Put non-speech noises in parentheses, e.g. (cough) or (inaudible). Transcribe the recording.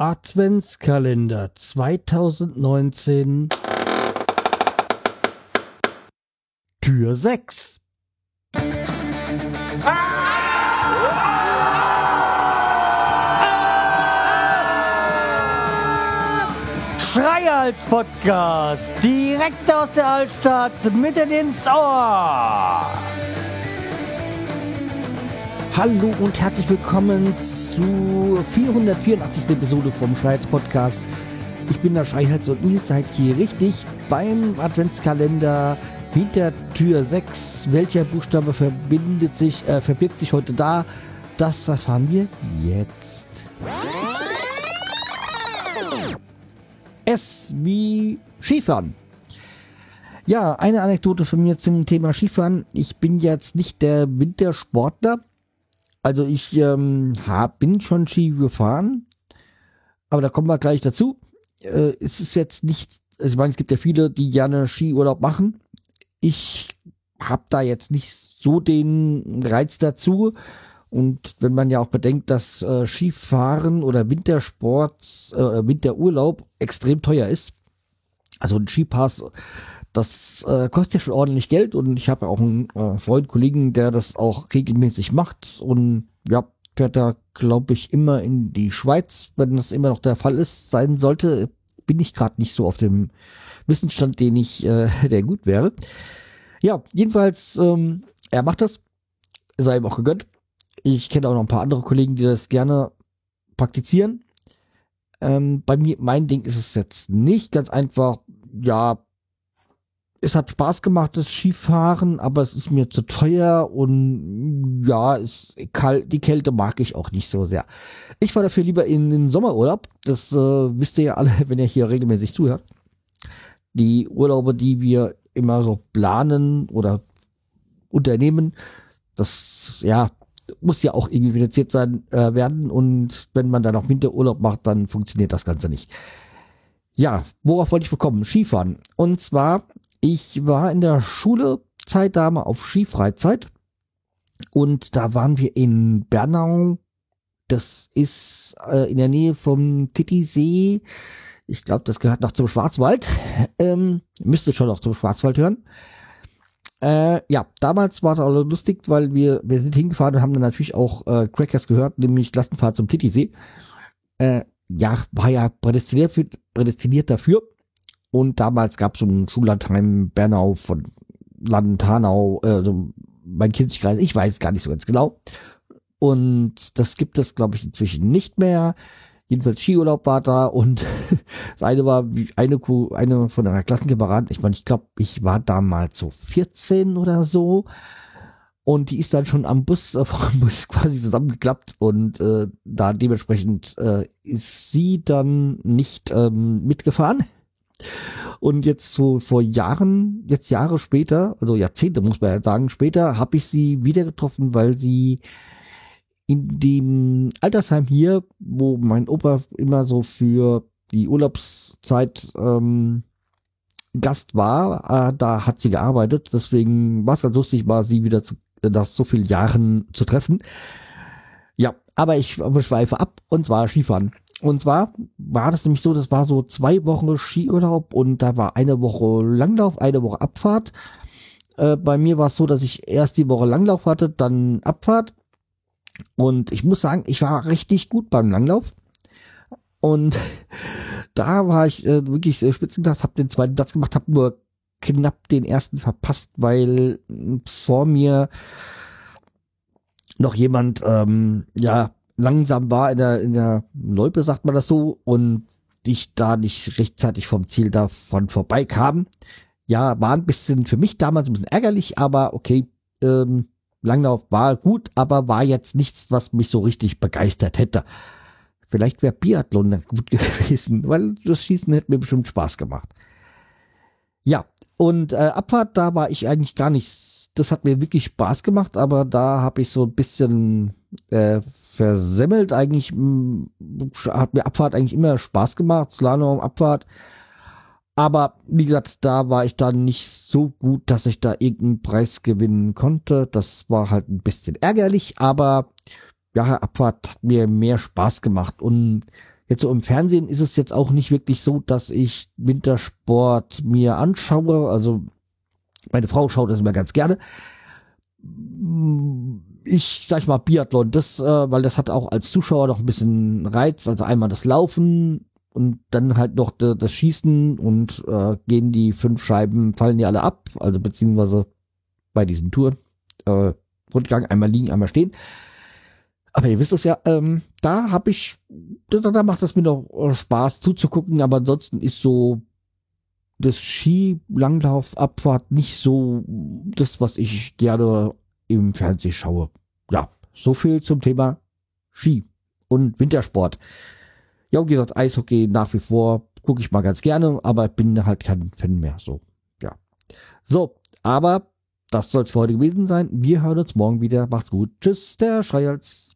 Adventskalender 2019 Tür 6 Schreihals Podcast, direkt aus der Altstadt, mitten ins Ohr. Hallo und herzlich willkommen zu 484. Episode vom Schreihals Podcast. Ich bin der Schreihals und ihr seid hier richtig beim Adventskalender hinter Tür 6. Welcher Buchstabe verbindet sich, äh, verbirgt sich heute da? Das erfahren wir jetzt. S wie Skifahren. Ja, eine Anekdote von mir zum Thema Skifahren. Ich bin jetzt nicht der Wintersportler. Also ich ähm, hab, bin schon Ski gefahren, aber da kommen wir gleich dazu. Äh, es ist jetzt nicht, also ich meine, es gibt ja viele, die gerne Skiurlaub machen. Ich habe da jetzt nicht so den Reiz dazu. Und wenn man ja auch bedenkt, dass äh, Skifahren oder Wintersport, äh, Winterurlaub extrem teuer ist, also ein Skipass, das äh, kostet ja schon ordentlich Geld und ich habe auch einen äh, Freund, Kollegen, der das auch regelmäßig macht und ja, fährt da, glaube ich, immer in die Schweiz, wenn das immer noch der Fall ist, sein sollte, bin ich gerade nicht so auf dem Wissensstand, den ich, äh, (laughs) der gut wäre. Ja, jedenfalls, ähm, er macht das, sei ihm auch gegönnt. Ich kenne auch noch ein paar andere Kollegen, die das gerne praktizieren. Ähm, bei mir, mein Ding ist es jetzt nicht ganz einfach, ja, es hat Spaß gemacht, das Skifahren, aber es ist mir zu teuer und ja, es kalt, die Kälte mag ich auch nicht so sehr. Ich fahre dafür lieber in den Sommerurlaub. Das äh, wisst ihr ja alle, (laughs) wenn ihr hier regelmäßig zuhört. Die Urlaube, die wir immer so planen oder unternehmen, das ja muss ja auch irgendwie finanziert sein äh, werden und wenn man dann auch Winterurlaub macht, dann funktioniert das Ganze nicht. Ja, worauf wollte ich bekommen? Skifahren. Und zwar, ich war in der Schule Zeitdame auf Skifreizeit und da waren wir in Bernau. Das ist äh, in der Nähe vom Titisee. Ich glaube, das gehört noch zum Schwarzwald. (laughs) Ähm, müsste schon noch zum Schwarzwald hören. Äh, ja, damals war es auch lustig, weil wir, wir sind hingefahren und haben dann natürlich auch äh, Crackers gehört, nämlich Klassenfahrt zum Titisee. Äh, ja, war ja prädestiniert, für, prädestiniert dafür. Und damals gab es so ein Schullandheim Bernau von Landentanau, äh, mein Kinzigkreis, ich weiß gar nicht so ganz genau. Und das gibt es, glaube ich, inzwischen nicht mehr. Jedenfalls Skiurlaub war da und (laughs) das eine war wie eine, eine von einer Klassenkameraden. Ich meine, ich glaube, ich war damals so 14 oder so. Und die ist dann schon am Bus, äh, (laughs) vom Bus quasi zusammengeklappt und äh, da dementsprechend äh, ist sie dann nicht ähm, mitgefahren. Und jetzt so vor Jahren, jetzt Jahre später, also Jahrzehnte muss man ja sagen, später habe ich sie wieder getroffen, weil sie in dem Altersheim hier, wo mein Opa immer so für die Urlaubszeit ähm, Gast war, äh, da hat sie gearbeitet. Deswegen war es ganz lustig, war sie wieder zu, nach so vielen Jahren zu treffen. Ja, aber ich schweife ab und zwar Skifahren. Und zwar war das nämlich so, das war so zwei Wochen Skiurlaub und da war eine Woche Langlauf, eine Woche Abfahrt. Äh, bei mir war es so, dass ich erst die Woche Langlauf hatte, dann Abfahrt und ich muss sagen, ich war richtig gut beim Langlauf. Und (laughs) da war ich äh, wirklich äh, Spitzenklasse, habe den zweiten Platz gemacht, habe nur knapp den ersten verpasst, weil äh, vor mir noch jemand ähm, ja langsam war in der in der Loipe, sagt man das so, und ich da nicht rechtzeitig vom Ziel davon vorbeikam. Ja, war ein bisschen für mich damals ein bisschen ärgerlich, aber okay, ähm, Langlauf war gut, aber war jetzt nichts, was mich so richtig begeistert hätte. Vielleicht wäre Biathlon (laughs) gut gewesen, weil das Schießen hätte mir bestimmt Spaß gemacht. Ja, und äh, Abfahrt, da war ich eigentlich gar nicht, das hat mir wirklich Spaß gemacht, aber da habe ich so ein bisschen äh, versemmelt. Eigentlich mh, hat mir Abfahrt eigentlich immer Spaß gemacht, Slalom, Abfahrt. Aber wie gesagt, da war ich dann nicht so gut, dass ich da irgendeinen Preis gewinnen konnte. Das war halt ein bisschen ärgerlich, aber ja, Abfahrt hat mir mehr Spaß gemacht. Und Jetzt so im Fernsehen ist es jetzt auch nicht wirklich so, dass ich Wintersport mir anschaue. Also meine Frau schaut das immer ganz gerne. Ich sag mal Biathlon, das, äh, weil das hat auch als Zuschauer noch ein bisschen Reiz. Also einmal das Laufen und dann halt noch de, das Schießen und äh, gehen die fünf Scheiben, fallen die alle ab. Also beziehungsweise bei diesen Touren. Äh, Rundgang, einmal liegen, einmal stehen. Aber ihr wisst es ja, ähm, da habe ich, da, da macht es mir noch äh, Spaß zuzugucken, aber ansonsten ist so das Ski-Langlauf, Abfahrt nicht so das, was ich gerne im Fernsehen schaue. Ja, so viel zum Thema Ski und Wintersport. Ja, wie gesagt, Eishockey nach wie vor gucke ich mal ganz gerne, aber bin halt kein Fan mehr. So, ja. So, aber das soll es für heute gewesen sein. Wir hören uns morgen wieder. Macht's gut. Tschüss, der Schreihals.